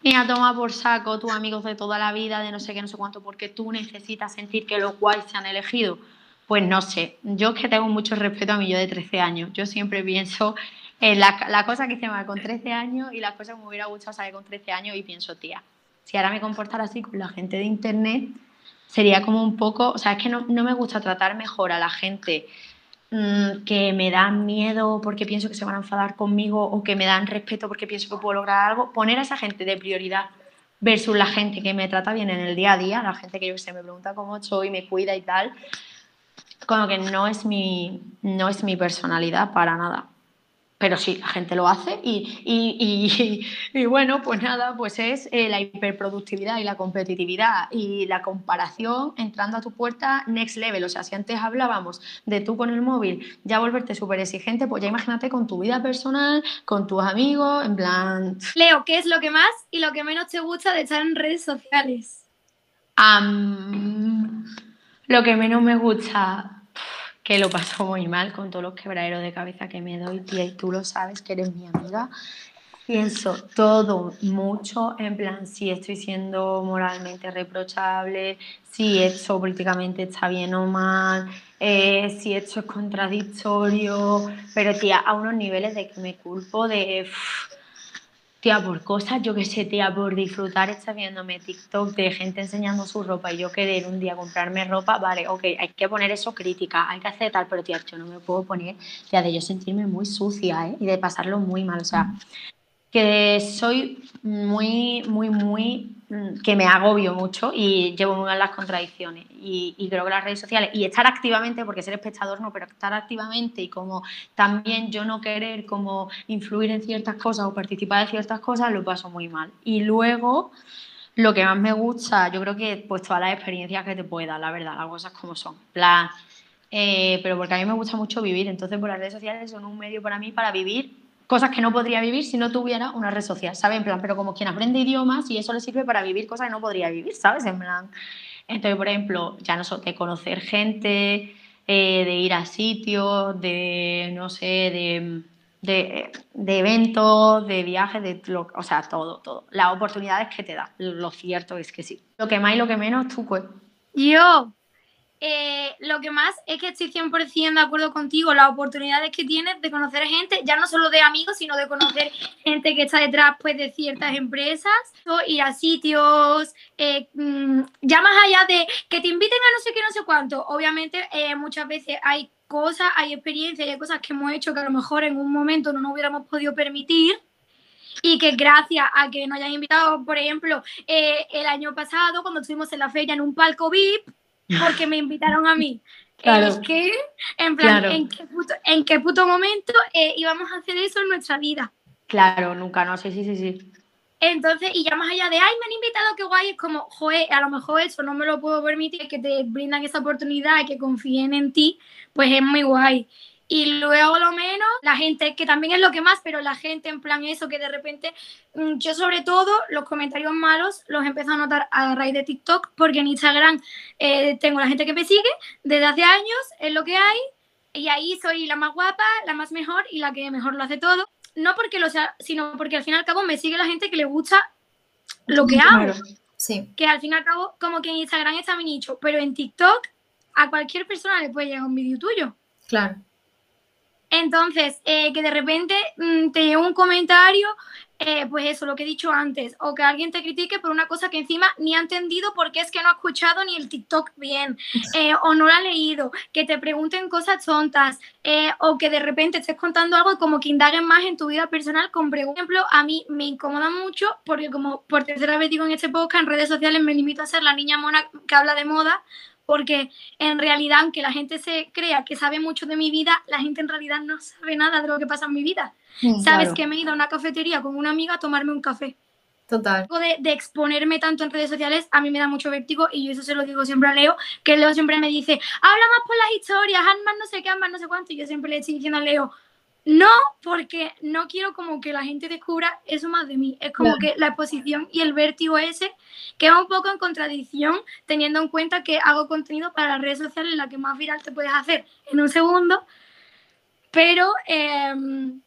y a tomar por saco tus amigos de toda la vida de no sé qué no sé cuánto porque tú necesitas sentir que los guays se han elegido pues no sé, yo es que tengo mucho respeto a mí yo de 13 años yo siempre pienso eh, la, cosa que hice mal con 13 años y las cosas que me hubiera gustado saber con 13 años y pienso, tía, si ahora me comportara así con la gente de internet, sería como un poco, o sea, es que no, no me gusta tratar mejor a la gente mm, que me dan miedo porque pienso que se van a enfadar conmigo o que me dan respeto porque pienso que puedo lograr algo, poner a esa gente de prioridad versus la gente que me trata bien en el día a día, la gente que yo sé, me pregunta cómo estoy, me cuida y tal, como que no es mi, no es mi personalidad para nada. Pero sí, la gente lo hace y, y, y, bueno, pues nada, pues es eh, la hiperproductividad y la competitividad y la comparación entrando a tu puerta next level. O sea, si antes hablábamos de tú con el móvil ya volverte súper exigente, pues ya imagínate con tu vida personal, con tus amigos, en plan... Leo, ¿qué es lo que más y lo que menos te gusta de estar en redes sociales? lo que menos me gusta, que lo paso muy mal con todos los quebraderos de cabeza que me doy, tía, y tú lo sabes que eres mi amiga. Pienso todo mucho en plan si estoy siendo moralmente reprochable, si esto políticamente está bien o mal, eh, si esto es contradictorio, pero tía, a unos niveles de que me culpo de tía, por cosas, yo qué sé, tía, por disfrutar está viéndome TikTok de gente enseñando su ropa y yo querer un día comprarme ropa, vale, ok, hay que poner eso crítica, hay que hacer tal, pero tía, yo no me puedo poner, tía, de yo sentirme muy sucia, ¿eh? Y de pasarlo muy mal, o sea, que soy muy, muy, muy, mm, que me agobio mucho y llevo muy mal las contradicciones. Y, creo que las redes sociales, y estar activamente, porque ser espectador no, pero estar activamente y como también yo no querer como influir en ciertas cosas o participar en ciertas cosas, lo paso muy mal. Y luego, lo que más me gusta, yo creo que pues todas las experiencias que te pueda, la verdad, las cosas como son. Plan, eh, pero porque a mí me gusta mucho vivir, entonces por pues, las redes sociales son un medio para mí para vivir cosas que no podría vivir si no tuviera una red social, ¿sabes? En plan, pero como quien aprende idiomas y eso le sirve para vivir cosas que no podría vivir, ¿sabes? En plan, entonces, por ejemplo, ya no sé, de conocer gente, eh, de ir a sitios, de, no sé, de, de, de eventos, de viajes, de o sea, todo, todo. Las oportunidades que te da, lo cierto es que sí. Lo que más y lo que menos, tú, pues. Yo, eh, lo que más es que estoy 100% de acuerdo contigo, las oportunidades que tienes de conocer gente, ya no solo de amigos, sino de conocer gente que está detrás pues, de ciertas empresas, ir a sitios, eh, mm, ya más allá de que te inviten a no sé qué, no sé cuánto, obviamente eh, muchas veces hay cosas, hay experiencias, hay cosas que hemos hecho que a lo mejor en un momento no nos hubiéramos podido permitir y que gracias a que nos hayan invitado, por ejemplo, el año pasado cuando estuvimos en la feria en un palco VIP, porque me invitaron a mí. Claro. Es que, en plan, ¿en, qué puto, momento eh, íbamos a hacer eso en nuestra vida? Claro, nunca, no sé, sí, sí, sí. Entonces, y ya más allá de, ay, me han invitado, qué guay, es como, joder, a lo mejor eso no me lo puedo permitir, que te brindan esa oportunidad, y que confíen en ti, pues es muy guay. Y luego lo menos, la gente, que también es lo que más, pero la gente en plan eso, que de repente, mm, yo sobre todo los comentarios malos los empecé a notar a raíz de TikTok, porque en Instagram eh, tengo la gente que me sigue desde hace años, es lo que hay, y ahí soy la más guapa, la más mejor y la que mejor lo hace todo. No porque lo sea, sino porque al fin y al cabo me sigue la gente que le gusta lo que hago. Sí. Que al fin y al cabo, como que en Instagram está mi nicho, pero en TikTok a cualquier persona le puede llegar un vídeo tuyo. Claro. Entonces, eh, que de repente mm, te llegue un comentario, eh, pues eso, lo que he dicho antes, o que alguien te critique por una cosa que encima ni ha entendido porque es que no ha escuchado ni el TikTok bien, eh, o no lo ha leído, que te pregunten cosas tontas, o que de repente estés contando algo y como que indaguen más en tu vida personal con preguntas. Por ejemplo, a mí me incomoda mucho porque como por tercera vez digo en este podcast, en redes sociales me limito a ser la niña mona que habla de moda, porque en realidad, aunque la gente se crea que sabe mucho de mi vida, la gente en realidad no sabe nada de lo que pasa en mi vida. Mm, Sabes que me he ido a una cafetería con una amiga a tomarme un café. Total. De, de, exponerme tanto en redes sociales, a mí me da mucho vértigo y yo eso se lo digo siempre a Leo, que Leo siempre me dice, habla más por las historias, haz más no sé qué, haz más no sé cuánto, y yo siempre le estoy diciendo a Leo, no, porque no quiero como que la gente descubra eso más de mí. Es como que la exposición y el vértigo ese queda un poco en contradicción teniendo en cuenta que hago contenido para las redes sociales en la que más viral te puedes hacer en un segundo. Pero em,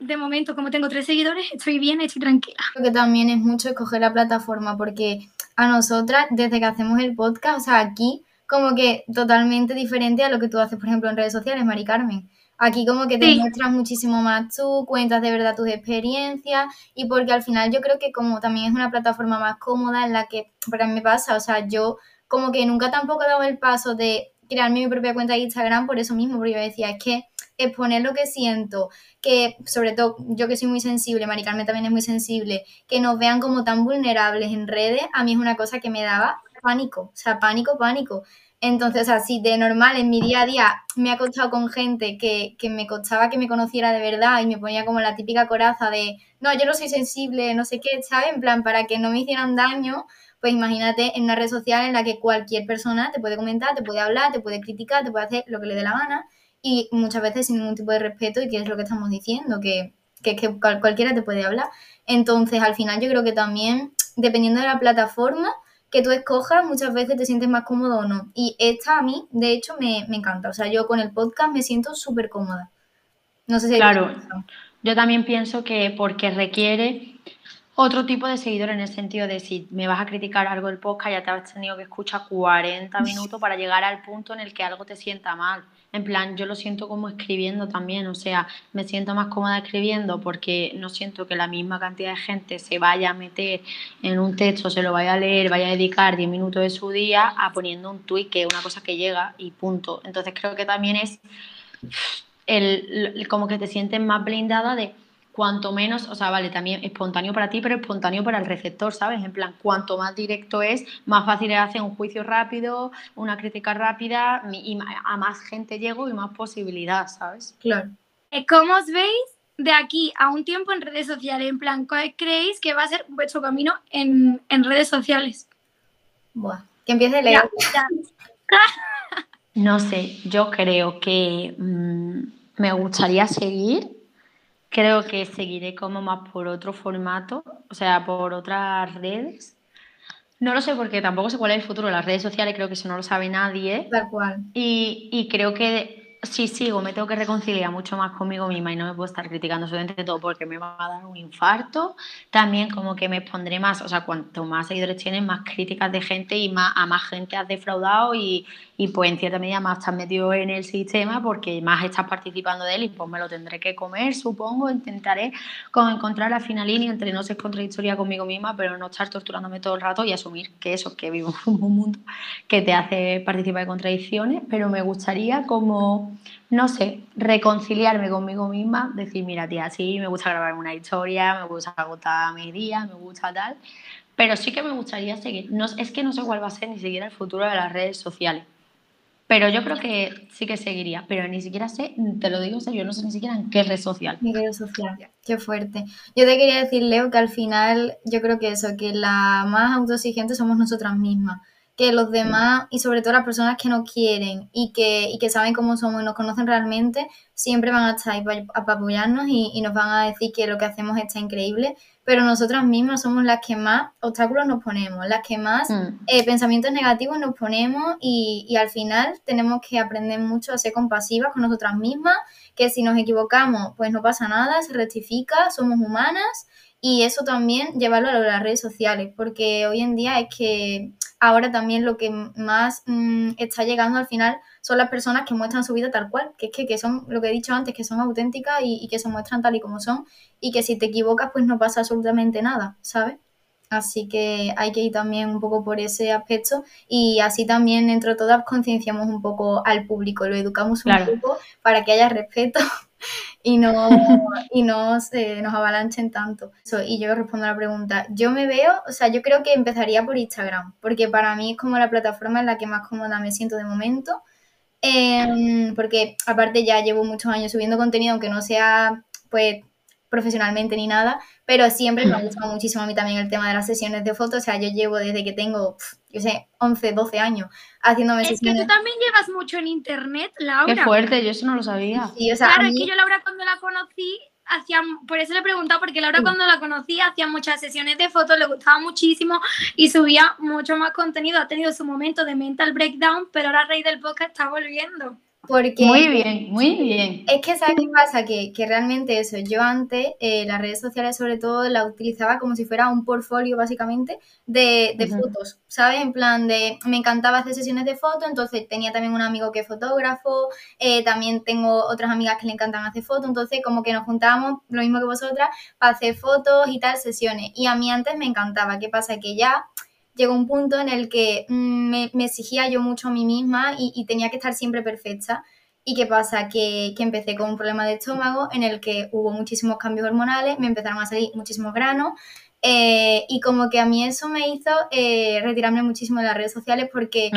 de momento, como tengo tres seguidores, estoy bien, estoy tranquila. Creo que también es mucho escoger la plataforma porque a nosotras, desde que hacemos el podcast, o sea, aquí como que totalmente diferente a lo que tú haces, por ejemplo, en redes sociales, Mari Carmen Aquí como que te muestras muchísimo más tú, cuentas de verdad tus experiencias y porque al final yo creo que como también es una plataforma más cómoda en la que para mí me pasa, o sea, yo como que nunca tampoco he dado el paso de crearme mi propia cuenta de Instagram por eso mismo, porque yo decía, es que exponer lo que siento, que sobre todo yo que soy muy sensible, Maricarme también es muy sensible, que nos vean como tan vulnerables en redes, a mí es una cosa que me daba pánico, o sea, pánico, pánico. Entonces, así de normal en mi día a día me ha costado con gente que, que, me costaba que me conociera de verdad y me ponía como la típica coraza de, no, yo no soy sensible, no sé qué, ¿sabes? En plan, para que no me hicieran daño, pues imagínate en una red social en la que cualquier persona te puede comentar, te puede hablar, te puede criticar, te puede hacer lo que le dé la gana y muchas veces sin ningún tipo de respeto y que es lo que estamos diciendo, que, que, que cualquiera te puede hablar. Entonces, al final yo creo que también, dependiendo de la plataforma, que tú escojas, muchas veces te sientes más cómodo o no. Y esta a mí, de hecho, me, encanta. O sea, yo con el podcast me siento súper cómoda. No sé si... Claro, yo también pienso que porque requiere otro tipo de seguidor en el sentido de si me vas a criticar algo del podcast, ya te has tenido que escuchar 40 minutos para llegar al punto en el que algo te sienta mal. En plan, yo lo siento como escribiendo también, o sea, me siento más cómoda escribiendo porque no siento que la misma cantidad de gente se vaya a meter en un texto, se lo vaya a leer, vaya a dedicar 10 minutos de su día a poniendo un tweet que es una cosa que llega y punto. Entonces creo que también es el, como que te sientes más blindada de cuanto menos, o sea, vale, también espontáneo para ti, pero espontáneo para el receptor, ¿sabes? En plan, cuanto más directo es, más fácil es hacer un juicio rápido, una crítica rápida y a más gente llego y más posibilidad, ¿sabes? Claro. Eh, ¿Cómo os veis de aquí a un tiempo en redes sociales? En plan, ¿cuál creéis que va a ser vuestro camino en, redes sociales? Buah, que empiece a leer. no sé, yo creo que mm, me gustaría seguir Creo que seguiré como más por otro formato, o sea, por otras redes. No lo sé porque tampoco sé cuál es el futuro de las redes sociales, creo que eso no lo sabe nadie. Tal cual. Y, y creo que si sigo, me tengo que reconciliar mucho más conmigo misma y no me puedo estar criticando solamente todo porque me va a dar un infarto. También como que me pondré más, o sea, cuanto más seguidores tienes, más críticas de gente y más, a más gente has defraudado y, y pues en cierta medida más estás metido en el sistema porque más estás participando de él y pues me lo tendré que comer, supongo. Intentaré como encontrar la fina línea entre no ser contradictoria conmigo misma, pero no estar torturándome todo el rato y asumir que eso, que vivo en un mundo que te hace participar de contradicciones, pero me gustaría como no sé, reconciliarme conmigo misma, decir, mira, tía, sí, me gusta grabar una historia, me gusta agotar mis días, me gusta tal, pero sí que me gustaría seguir. No, es que no sé cuál va a ser ni siquiera el futuro de las redes sociales. Pero yo creo que sí que seguiría, pero ni siquiera sé, te lo digo yo no sé ni siquiera en qué red social. Mi red social, qué fuerte. Yo te quería decir, Leo, que al final yo creo que eso, que la más autoexigente somos nosotras mismas que los demás y sobre todo las personas que nos quieren y que, y que saben cómo somos y nos conocen realmente, siempre van a estar ahí para, apoyarnos y, nos van a decir que lo que hacemos está increíble, pero nosotras mismas somos las que más obstáculos nos ponemos, las que más mm. eh, pensamientos negativos nos ponemos y, y al final tenemos que aprender mucho a ser compasivas con nosotras mismas, que si nos equivocamos pues no pasa nada, se rectifica, somos humanas y eso también llevarlo a las redes sociales, porque hoy en día es que ahora también lo que más mm, está llegando al final son las personas que muestran su vida tal cual, que es que, son, lo que he dicho antes, que son auténticas y, que se muestran tal y como son, y que si te equivocas pues no pasa absolutamente nada, ¿sabes? Así que hay que ir también un poco por ese aspecto y así también entre todas concienciamos un poco al público, lo educamos un poco para que haya respeto y no, y no se nos avalanchen tanto. y yo respondo a la pregunta. Yo me veo, o sea, yo creo que empezaría por Instagram, porque para mí es como la plataforma en la que más cómoda me siento de momento. Em, porque aparte ya llevo muchos años subiendo contenido, aunque no sea pues profesionalmente ni nada, pero siempre me ha gustado muchísimo a mí también el tema de las sesiones de fotos, o sea, yo llevo desde que tengo, yo sé, 11, 12 años haciéndome es sesiones. Es que tú también llevas mucho en internet, Laura. Qué fuerte, yo eso no lo sabía. Sí, o sea, claro, es que yo Laura cuando la conocí, hacía, por eso le he preguntado, porque Laura cuando la conocí hacía muchas sesiones de fotos, le gustaba muchísimo y subía mucho más contenido, ha tenido su momento de mental breakdown, pero ahora Rey del Podcast está volviendo. Porque muy bien, muy bien. Es que, ¿sabes qué pasa? Que, que realmente eso, yo antes eh, las redes sociales sobre todo las utilizaba como si fuera un portfolio básicamente de, de fotos, ¿sabes? En plan de, me encantaba hacer sesiones de fotos, entonces tenía también un amigo que es fotógrafo, eh, también tengo otras amigas que le encantan hacer fotos, entonces como que nos juntábamos, lo mismo que vosotras, para hacer fotos y tal, sesiones. Y a mí antes me encantaba, ¿qué pasa? Que ya llegó un punto en el que mm, me, exigía yo mucho a mí misma y, tenía que estar siempre perfecta. ¿Y qué pasa? Que, empecé con un problema de estómago en el que hubo muchísimos cambios hormonales, me empezaron a salir muchísimos granos eh, y como que a mí eso me hizo eh, retirarme muchísimo de las redes sociales porque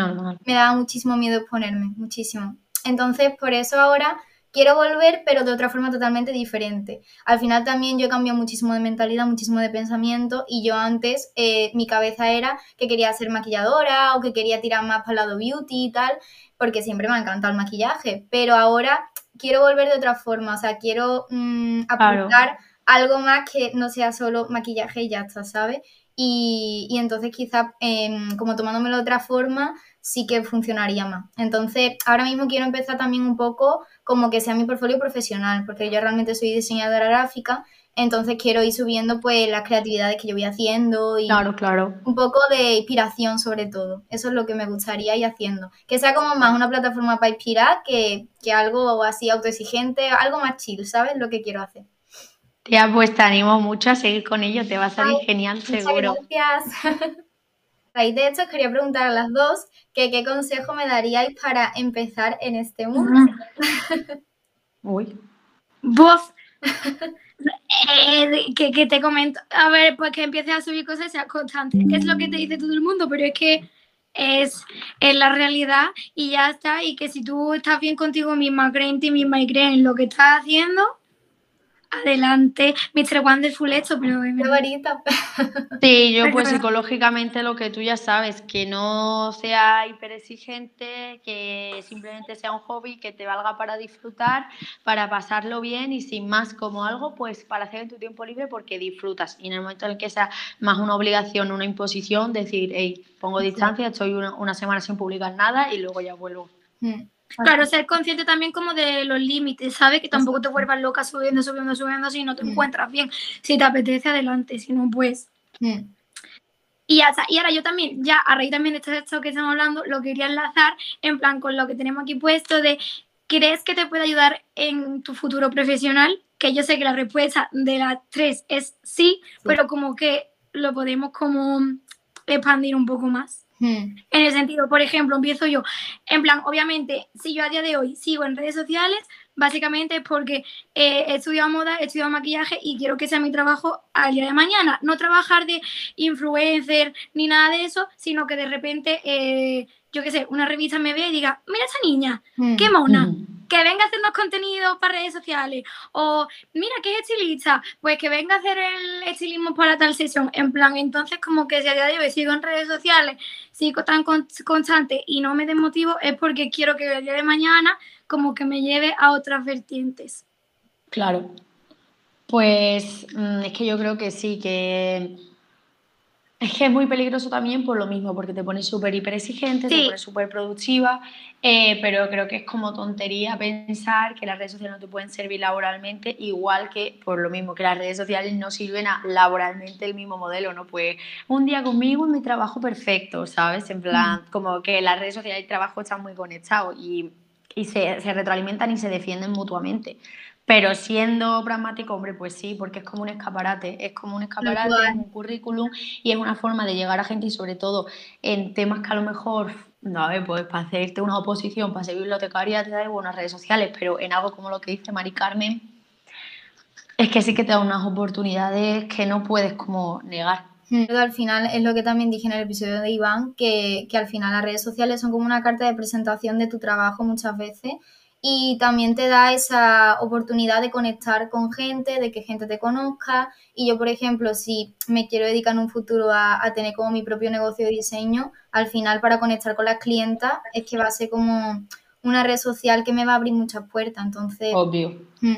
me daba muchísimo miedo exponerme, muchísimo. Entonces, por eso ahora quiero volver, pero de otra forma totalmente diferente. Al final también yo he cambiado muchísimo de mentalidad, muchísimo de pensamiento y yo antes eh, mi cabeza era que quería ser maquilladora o que quería tirar más para el lado beauty y tal, porque siempre me ha encantado el maquillaje, pero ahora quiero volver de otra forma, o sea, quiero mm, apuntar algo más que no sea solo maquillaje y ya está, ¿sabes? Y, y entonces quizás em, como tomándomelo de otra forma sí que funcionaría más. Entonces, ahora mismo quiero empezar también un poco como que sea mi portfolio profesional, porque yo realmente soy diseñadora gráfica, entonces quiero ir subiendo pues las creatividades que yo voy haciendo y claro, claro. un poco de inspiración sobre todo. Eso es lo que me gustaría ir haciendo. Que sea como más una plataforma para inspirar que, que algo así autoexigente, algo más chill, ¿sabes? Lo que quiero hacer. Tía, pues te animo mucho a seguir con ello, te va a salir genial, seguro. Gracias. de hecho, quería preguntar a las dos que qué consejo me daríais para empezar en este mundo. Uy. Vos. Eh, que, te comento, a ver, pues que empieces a subir cosas y seas constante. Es lo que te dice todo el mundo, pero es que es, la realidad y ya está. Y que si tú estás bien contigo misma, creen en ti misma y creen en lo que estás haciendo, adelante. Mr. Wonderful esto, pero es bonita. Sí, yo pues psicológicamente lo que tú ya sabes, que no sea hiper exigente, que simplemente sea un hobby que te valga para disfrutar, para pasarlo bien y sin más como algo, pues para hacer en tu tiempo libre porque disfrutas. Y en el momento en el que sea más una obligación, una imposición, decir, hey, pongo distancia, estoy una, semana sin publicar nada y luego ya vuelvo. Mm. Claro, ser consciente también como de los límites, ¿sabes? Que tampoco te vuelvas loca subiendo, subiendo, subiendo, si no te mm. encuentras bien. Si te apetece, adelante, si no, pues... Mm. Y, hasta, y ahora yo también, ya a raíz también de esto que estamos hablando, lo quería enlazar en plan con lo que tenemos aquí puesto de, ¿crees que te puede ayudar en tu futuro profesional? Que yo sé que la respuesta de las tres es sí, pero como que lo podemos como expandir un poco más. Hmm. En el sentido, por ejemplo, empiezo yo, en plan, obviamente, si yo a día de hoy sigo en redes sociales, básicamente es porque eh, he estudiado moda, he estudiado maquillaje y quiero que sea mi trabajo al día de mañana. No trabajar de influencer ni nada de eso, sino que de repente, eh, yo qué sé, una revista me ve y diga, mira esa niña, hmm. qué mona. Hmm que venga a hacernos contenido para redes sociales o mira que es estilista, pues que venga a hacer el estilismo para tal sesión, en plan, entonces como que si a día de hoy sigo en redes sociales, sigo tan constante y no me desmotivo es porque quiero que el día de mañana como que me lleve a otras vertientes. Claro, pues mm, es que yo creo que sí, que es que es muy peligroso también por lo mismo, porque te pones súper hiper exigente, te pones súper productiva, eh, pero creo que es como tontería pensar que las redes sociales no te pueden servir laboralmente, igual que por lo mismo que las redes sociales no sirven a laboralmente el mismo modelo, ¿no? Pues un día conmigo mi trabajo perfecto, ¿sabes? En plan, mm. como que las redes sociales y el trabajo están muy conectados y, y se, se retroalimentan y se defienden mutuamente. Pero siendo pragmático, hombre, pues sí, porque es como un escaparate, es como un escaparate, es un currículum y es una forma de llegar a gente y sobre todo en temas que a lo mejor, no, a ver, pues para hacerte una oposición, para ser bibliotecaria te da buenas redes sociales, pero en algo como lo que dice Mari Carmen, es que sí que te da unas oportunidades que no puedes como negar. Al final es lo que también dije en el episodio de Iván, que, que al final las redes sociales son como una carta de presentación de tu trabajo muchas veces y también te da esa oportunidad de conectar con gente, de que gente te conozca. Y yo, por ejemplo, si me quiero dedicar en un futuro a, tener como mi propio negocio de diseño, al final para conectar con las clientas es que va a ser como una red social que me va a abrir muchas puertas. Entonces, obvio. Mm,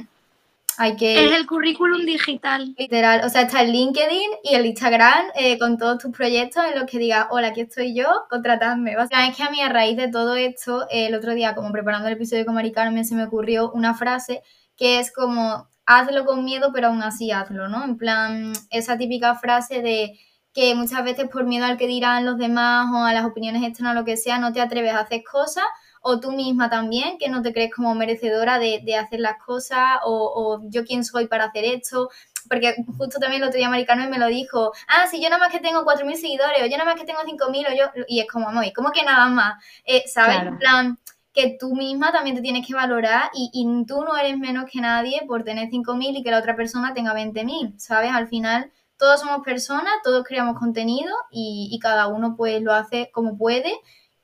hay que... Es el currículum digital. Literal, o sea, está el LinkedIn y el Instagram eh, con todos tus proyectos en los que digas, hola, aquí estoy yo, contratadme. O sea, es que a mí a raíz de todo esto, eh, el otro día, como preparando el episodio con Mari Carmen, se me ocurrió una frase que es como, hazlo con miedo, pero aún así hazlo, ¿no? En plan, esa típica frase de que muchas veces por miedo al que dirán los demás o a las opiniones externas o lo que sea, no te atreves a hacer cosas o tú misma también, que no te crees como merecedora de, de hacer las cosas, o, yo quién soy para hacer esto, porque justo también el otro día Maricano me lo dijo, ah, si yo nada más que tengo 4.000 seguidores, o yo nada más que tengo 5.000, o yo, y es como, muy, ¿cómo que nada más? Eh, ¿Sabes? En plan, que tú misma también te tienes que valorar y, y, tú no eres menos que nadie por tener 5.000 y que la otra persona tenga 20.000, ¿sabes? Al final todos somos personas, todos creamos contenido y, y cada uno pues lo hace como puede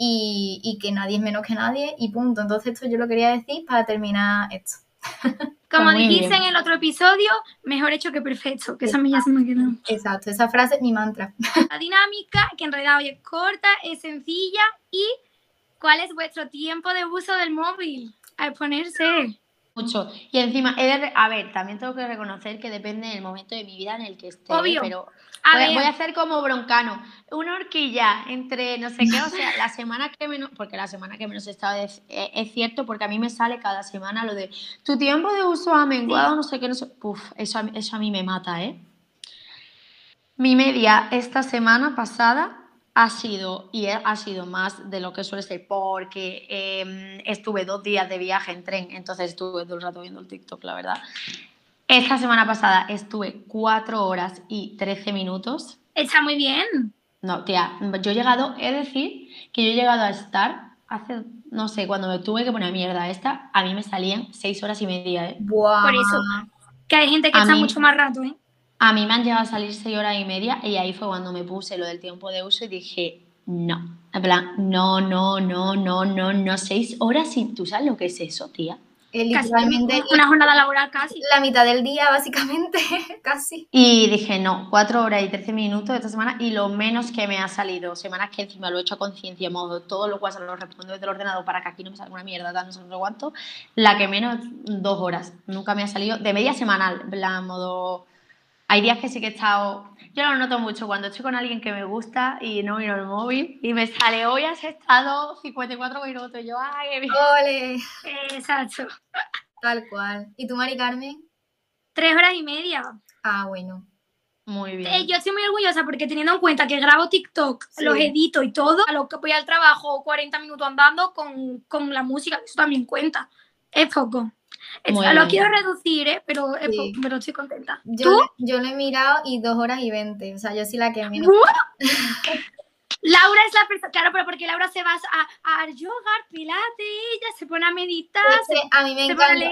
y, que nadie es menos que nadie y punto. Entonces esto yo lo quería decir para terminar esto. Como dijiste en el otro episodio, mejor hecho que perfecto, que esa a mí ya se me quedó. Exacto, esa frase es mi mantra. La dinámica, que en realidad es corta, es sencilla y ¿cuál es vuestro tiempo de uso del móvil? Al ponerse. Mucho. Y encima, a ver, también tengo que reconocer que depende del momento de mi vida en el que esté. Obvio. Pero voy, a hacer como broncano. Una horquilla entre no sé qué, o sea, la semana que menos, porque la semana que menos he estado es, cierto, porque a mí me sale cada semana lo de tu tiempo de uso ha menguado, no sé qué, no sé. Puf, eso, eso a mí me mata, ¿eh? Mi media esta semana pasada ha sido, y ha sido más de lo que suele ser, porque em, estuve dos días de viaje en tren, entonces estuve todo el rato viendo el TikTok, la verdad. Esta semana pasada estuve cuatro horas y 13 minutos. Está muy bien. No, tía, yo he llegado, he decir que yo he llegado a estar hace, no sé, cuando me tuve que poner mierda esta, a mí me salían seis horas y media, ¿eh? Por eso, que hay gente que está mucho más rato, ¿eh? A mí me han llegado a salir seis horas y media y ahí fue cuando me puse lo del tiempo de uso y dije, no. En plan, no, no, no, no, no, no, seis horas y tú sabes lo que es eso, tía. literalmente una jornada laboral casi. La mitad del día, básicamente, casi. Y dije, no, cuatro horas y trece minutos esta semana y lo menos que me ha salido, semanas que encima lo he hecho a conciencia, modo, todo lo cual se lo respondo desde el ordenador para que aquí no me salga una mierda, no sé cuánto, la que menos, dos horas. Nunca me ha salido, de media semanal, en plan, modo hay días que sí que he estado, yo lo noto mucho cuando estoy con alguien que me gusta y no miro el móvil y me sale, hoy has estado 54 minutos, y yo, ay, bien. ¡Ole! Exacto. Tal cual. ¿Y tú, Mari Carmen? Tres horas y media. Ah, bueno. Muy bien. Eh, yo estoy muy orgullosa porque teniendo en cuenta que grabo TikTok, los edito y todo, a lo que voy al trabajo 40 minutos andando con, con la música, eso también cuenta. Es poco lo quiero reducir, ¿eh? pero, pero estoy contenta. Yo, ¿Tú? yo lo he mirado y dos horas y veinte. O sea, yo sí la que menos. Laura es la persona, claro, pero porque Laura se va a, a yoga, pilates, ella se pone a meditar. a mí me encanta,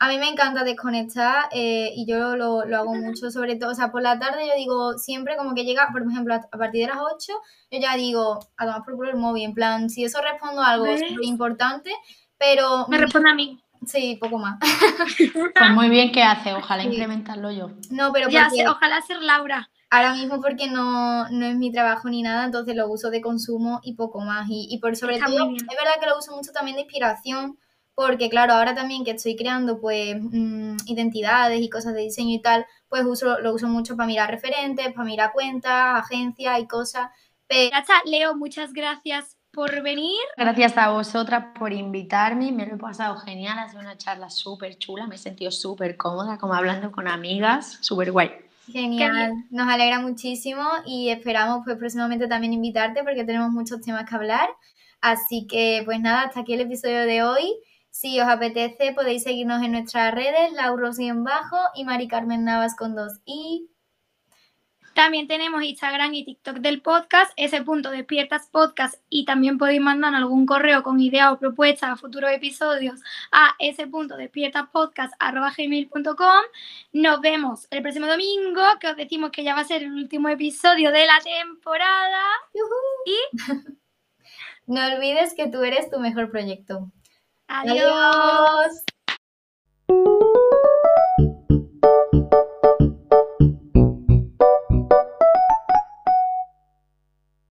a mí me encanta desconectar eh, y yo lo, lo, hago mucho, sobre todo, o sea, por la tarde yo digo siempre como que llega, por ejemplo, a, partir de las 8, yo ya digo, a tomar por el móvil, en plan, si eso respondo a algo súper importante, pero... Me responde a mí. Sí, poco más. Pues muy bien que hace, ojalá implementarlo yo. No, pero ya ojalá ser Laura. Ahora mismo porque no, no, es mi trabajo ni nada, entonces lo uso de consumo y poco más. Y, y por sobre todo, es verdad que lo uso mucho también de inspiración, porque claro, ahora también que estoy creando pues mm, identidades y cosas de diseño y tal, pues uso, lo uso mucho para mirar referentes, para mirar cuentas, agencias y cosas. Pero... Leo, muchas gracias por venir. Gracias a vosotras por invitarme, me lo he pasado genial, ha sido una charla súper chula, me he sentido súper cómoda, como hablando con amigas, súper guay. Genial, nos alegra muchísimo y esperamos pues próximamente también invitarte porque tenemos muchos temas que hablar. Así que pues nada, hasta aquí el episodio de hoy. Si os apetece podéis seguirnos en nuestras redes, Lauros y en bajo y Mari Carmen Navas con dos i. También tenemos Instagram y TikTok del podcast, ese punto despiertas podcast y también podéis mandar algún correo con ideas o propuestas a futuros episodios a ese punto despiertas podcast gmail.com. Nos vemos el próximo domingo, que os decimos que ya va a ser el último episodio de la temporada. Y no olvides que tú eres tu mejor proyecto. Adiós.